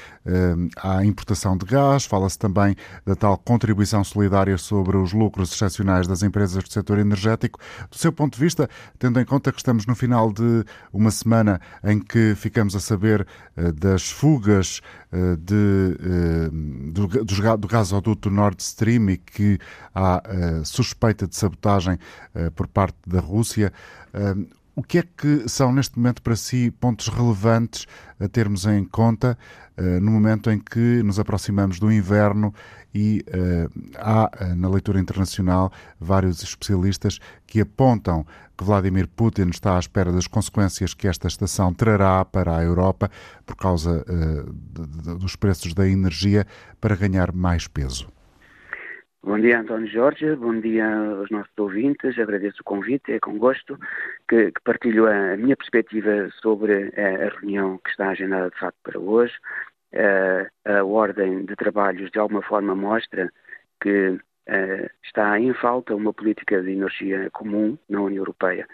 à importação de gás, fala-se também da tal contribuição solidária sobre os lucros excepcionais das empresas do setor energético. Do seu ponto de vista, tendo em conta que estamos no final de uma semana em que ficamos a saber uh, das fugas uh, de, uh, do, do, do gasoduto Nord Stream e que há suspeita de sabotagem por parte da Rússia, o que é que são, neste momento, para si, pontos relevantes a termos em conta uh, no momento em que nos aproximamos do inverno e uh, há, uh, na leitura internacional, vários especialistas que apontam que Vladimir Putin está à espera das consequências que esta estação trará para a Europa por causa de, de, dos preços da energia para ganhar mais peso. Bom dia, António Jorge. Bom dia aos nossos ouvintes. Agradeço o convite. É com gosto que, que partilho a, a, minha perspectiva sobre a, a, reunião que está agendada de facto para hoje. A, a ordem de trabalhos, de alguma forma, mostra que está em falta uma política de energia comum na União Europeia.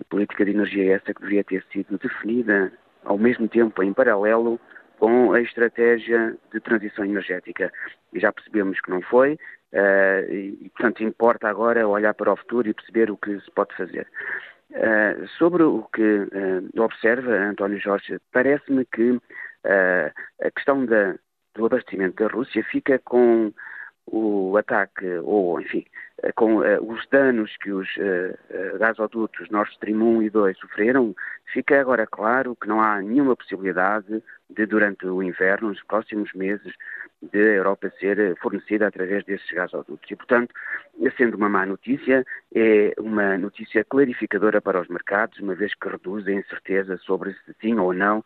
A política de energia é essa que deveria ter sido definida ao mesmo tempo, em paralelo, com a estratégia de transição energética. E já percebemos que não foi, Uh, e, portanto, importa agora olhar para o futuro e perceber o que se pode fazer. Uh, sobre o que uh, observa António Jorge, parece-me que a questão da, do abastecimento da Rússia fica com o ataque, ou enfim, com os danos que os gasodutos Nord Stream 1 e 2 sofreram, fica agora claro que não há nenhuma possibilidade de, durante o inverno, nos próximos meses, de Europa ser fornecida através desses gasodutos. E, portanto, sendo uma má notícia, é uma notícia clarificadora para os mercados, uma vez que reduz a incerteza sobre se sim ou não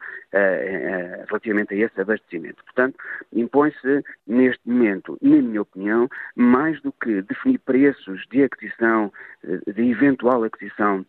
relativamente a esse abastecimento. Portanto, impõe-se, neste momento, na minha opinião, mais do que definir preços de aquisição, de eventual aquisição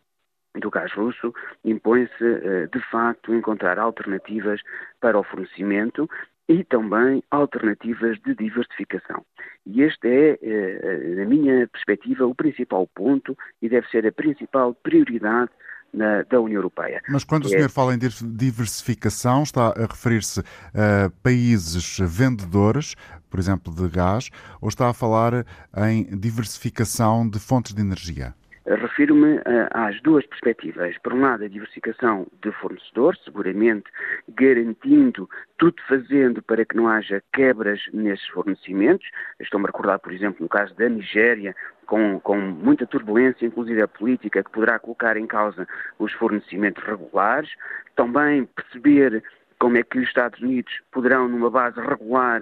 do gás russo, impõe-se, de facto, encontrar alternativas para o fornecimento e também alternativas de diversificação. E este é, eh, na minha perspectiva, o principal ponto e deve ser a principal prioridade na, da União Europeia. Mas quando o senhor é... fala em diversificação, está a referir-se a países vendedores, por exemplo, de gás, ou está a falar em diversificação de fontes de energia? Refiro-me eh, às duas perspectivas. Por um lado, a diversificação de fornecedores, seguramente garantindo, tudo fazendo para que não haja quebras nesses fornecimentos. Estou-me a recordar, por exemplo, no caso da Nigéria, com, com, muita turbulência, inclusive a política, que poderá colocar em causa os fornecimentos regulares. Também perceber como é que os Estados Unidos poderão, numa base regular,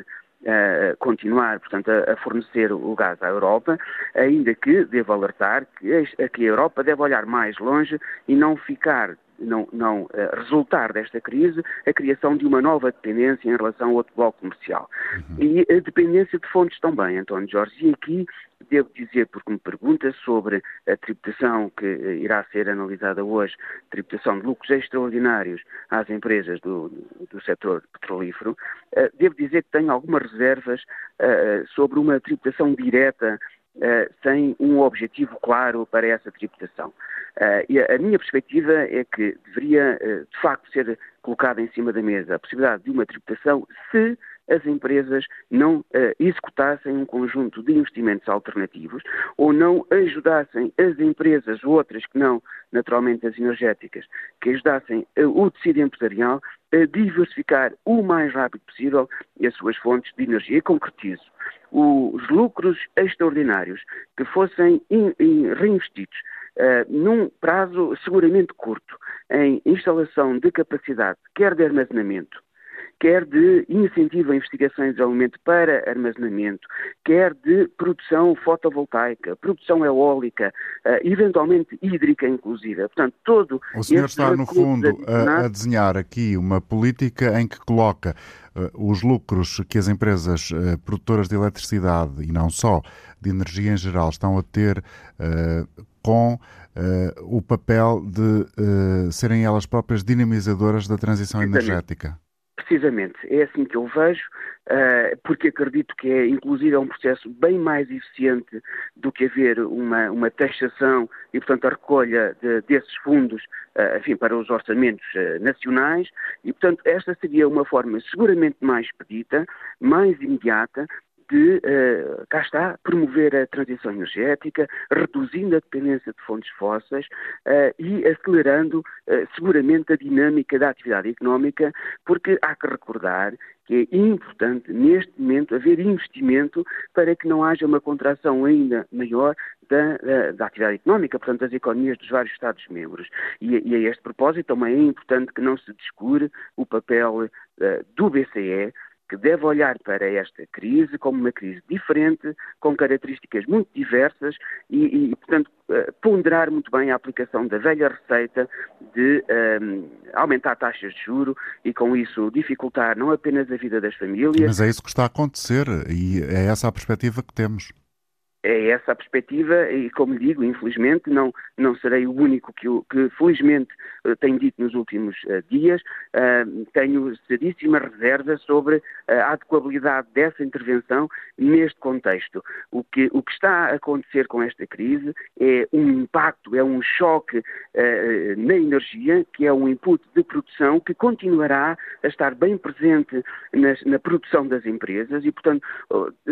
continuar, portanto, a, a, fornecer o gás à Europa, ainda que devo alertar que a, que a Europa deve olhar mais longe e não ficar não, não uh, resultar desta crise a criação de uma nova dependência em relação ao outro bloco comercial. Uhum. E a dependência de fontes também, António Jorge. E aqui devo dizer, porque me pergunta sobre a tributação que uh, irá ser analisada hoje, tributação de lucros extraordinários às empresas do, do setor petrolífero, uh, devo dizer que tenho algumas reservas sobre uma tributação direta sem um objetivo claro para essa tributação. Uh, e a, minha perspectiva é que deveria, uh, de facto, ser colocada em cima da mesa a possibilidade de uma tributação se as empresas não uh, executassem um conjunto de investimentos alternativos ou não ajudassem as empresas, outras que não, naturalmente as energéticas, que ajudassem o tecido empresarial diversificar o mais rápido possível as suas fontes de energia. E concretizo, os lucros extraordinários que fossem in, in, reinvestidos uh, num prazo seguramente curto em instalação de capacidade, quer de armazenamento, quer de incentivo a investigação e desenvolvimento para armazenamento, quer de produção fotovoltaica, produção eólica, uh, eventualmente hídrica, inclusive. Portanto, todo. O senhor está, no fundo, a, a, desenhar aqui uma política em que coloca uh, os lucros que as empresas uh, produtoras de eletricidade, e não só, de energia em geral, estão a ter com o papel de serem elas próprias dinamizadoras da transição energética. Precisamente, é assim que eu vejo, uh, porque acredito que é, inclusive, é um processo bem mais eficiente do que haver uma, uma taxação e, portanto, a recolha de, desses fundos, uh, enfim, para os orçamentos uh, nacionais, e, portanto, esta seria uma forma seguramente mais expedita, mais imediata, de, uh, cá está, promover a transição energética, reduzindo a dependência de fontes fósseis uh, e acelerando uh, seguramente a dinâmica da atividade económica, porque há que recordar que é importante, neste momento, haver investimento para que não haja uma contração ainda maior da, da, da atividade económica, portanto, das economias dos vários Estados-membros. E, e, a este propósito também é importante que não se descure o papel do BCE que deve olhar para esta crise como uma crise diferente, com características muito diversas e, e portanto, eh, ponderar muito bem a aplicação da velha receita de um, ehm, aumentar taxas de juro e, com isso, dificultar não apenas a vida das famílias. Mas é isso que está a acontecer e é essa a perspectiva que temos é essa a perspectiva e, como digo, infelizmente, não, não serei o único que, que felizmente eh, tenho dito nos últimos uh, dias. Uh, tenho seríssima reserva sobre a adequabilidade dessa intervenção neste contexto. O que, o que está a acontecer com esta crise é um impacto, é um choque uh, na energia, que é um input de produção que continuará a estar bem presente nas, na produção das empresas e, portanto,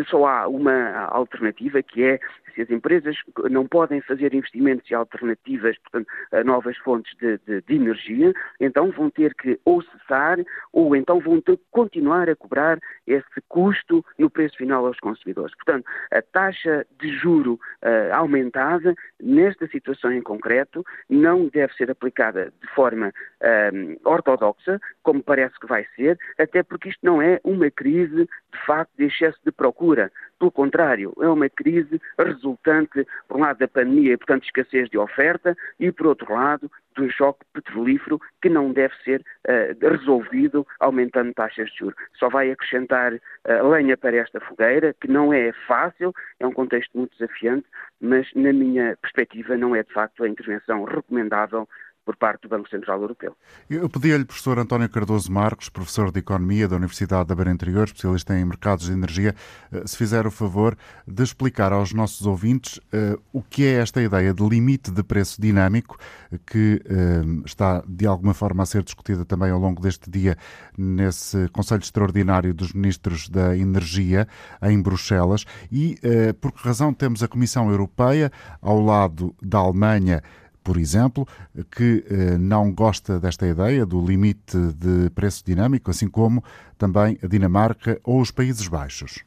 só há uma alternativa que é se as empresas não podem fazer investimentos e alternativas, portanto, a novas fontes de, de, de, energia, então vão ter que ou cessar ou então vão ter que continuar a cobrar esse custo no preço final aos consumidores. Portanto, a taxa de juro uh, aumentada, nesta situação em concreto, não deve ser aplicada de forma uh, ortodoxa, como parece que vai ser, até porque isto não é uma crise de facto de excesso de procura. Pelo contrário, é uma crise resultante, por um lado, da pandemia e, portanto, escassez de oferta, e, por outro lado, um choque petrolífero que não deve ser uh, resolvido aumentando taxas de juros. Só vai acrescentar uh, lenha para esta fogueira, que não é fácil, é um contexto muito desafiante, mas, na minha perspectiva, não é de facto a intervenção recomendável por parte do Banco Central Europeu. Eu pedi-lhe, professor António Cardoso Marcos, professor de Economia da Universidade da Beira Interior, especialista em mercados de energia, eh, se fizer o favor de explicar aos nossos ouvintes uh, o que é esta ideia de limite de preço dinâmico que uh, está de alguma forma a ser discutida também ao longo deste dia nesse Conselho Extraordinário dos Ministros da Energia em Bruxelas e uh, por que razão temos a Comissão Europeia ao lado da Alemanha por exemplo, que eh, não gosta desta ideia do limite de preço dinâmico, assim como também a Dinamarca ou os Países Baixos.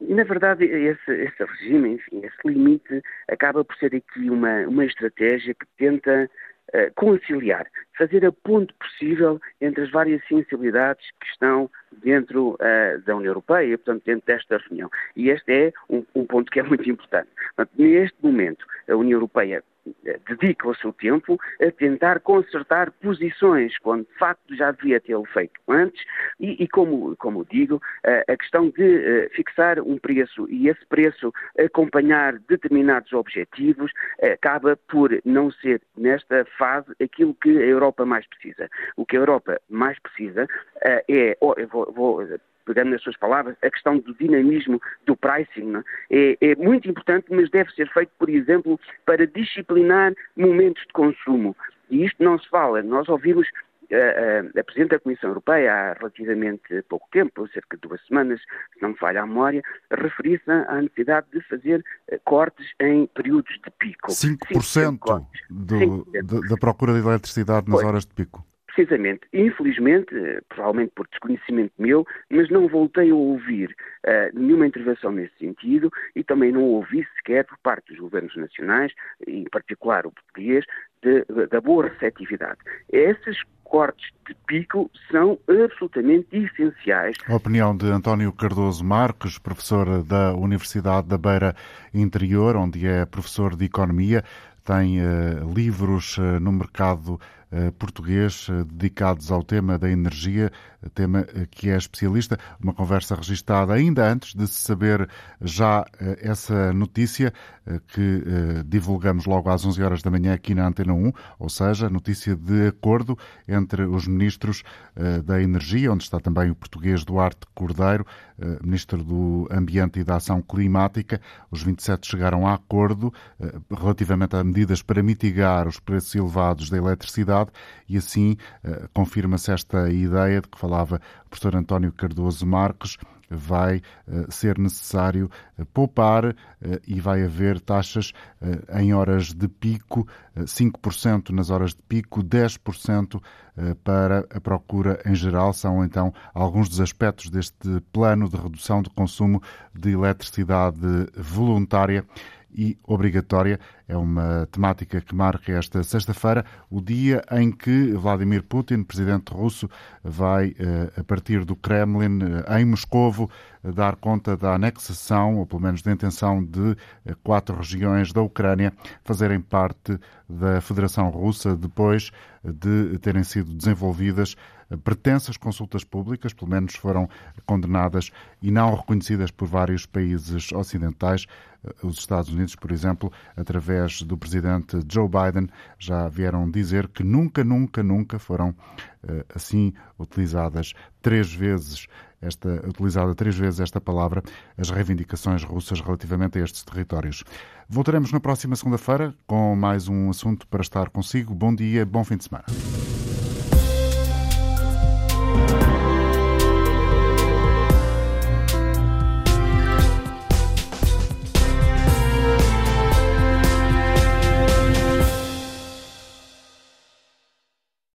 Na verdade, esse, esse regime, enfim, esse limite, acaba por ser aqui uma, uma estratégia que tenta uh, conciliar, fazer a ponte possível entre as várias sensibilidades que estão dentro uh, da União Europeia, portanto, dentro desta reunião. E este é um, um ponto que é muito importante. Portanto, neste momento, a União Europeia dedica o seu tempo a tentar consertar posições, quando de facto já devia tê-lo feito antes, e, e como, como digo, a, a questão de uh, fixar um preço e esse preço acompanhar determinados objetivos acaba por não ser, nesta fase, aquilo que a Europa mais precisa. O que a Europa mais precisa é, vou, vou pegando nas suas palavras, a questão do dinamismo do pricing é? é, é, muito importante, mas deve ser feito, por exemplo, para disciplinar momentos de consumo. E isto não se fala. Nós ouvimos a, a, a, Presidente da Comissão Europeia, há relativamente pouco tempo, cerca de duas semanas, se não me falha a memória, referir-se à necessidade de fazer eh, cortes em períodos de pico. 5%, 5% do, 5%. da procura de eletricidade nas pois. horas de pico. Precisamente. Infelizmente, provavelmente por desconhecimento meu, mas não voltei a ouvir uh, nenhuma intervenção nesse sentido e também não ouvi sequer por parte dos governos nacionais, em particular o português, de, de, da boa receptividade. Esses cortes de pico são absolutamente essenciais. A opinião de António Cardoso Marques, professor da Universidade da Beira Interior, onde é professor de Economia, tem uh, livros uh, no mercado eh, português eh, dedicados ao tema da energia, tema eh, que é especialista. Uma conversa registada ainda antes de se saber já essa notícia que divulgamos logo às 11 horas da manhã aqui na Antena 1, ou seja, notícia de acordo entre os ministros da Energia, onde está também o português Duarte Cordeiro, ministro do Ambiente e da Ação Climática. Os 27 chegaram a acordo relativamente a medidas para mitigar os preços elevados da eletricidade e assim uh, confirma-se esta ideia de que falava o professor António Cardoso Marques, vai uh, ser necessário uh, poupar uh, e vai haver taxas em horas de pico, 5% nas horas de pico, 10% para a procura em geral. São então alguns dos aspectos deste plano de redução de consumo de eletricidade voluntária e obrigatória. É uma temática que marca esta sexta-feira, o dia em que Vladimir Putin, presidente russo, vai, eh, a partir do Kremlin, eh, em Moscovo, dar conta da anexação, ou pelo menos da intenção de eh, quatro regiões da Ucrânia fazerem parte da Federação Russa depois de terem sido desenvolvidas pretensas consultas públicas, pelo menos foram condenadas e não reconhecidas por vários países ocidentais. Os Estados Unidos, por exemplo, através do presidente Joe Biden, já vieram dizer que nunca, nunca, nunca foram eh, assim utilizadas três vezes esta, utilizada três vezes esta palavra, as reivindicações russas relativamente a estes territórios. Voltaremos na próxima segunda-feira com mais um assunto para estar consigo. Bom dia, bom fim de semana.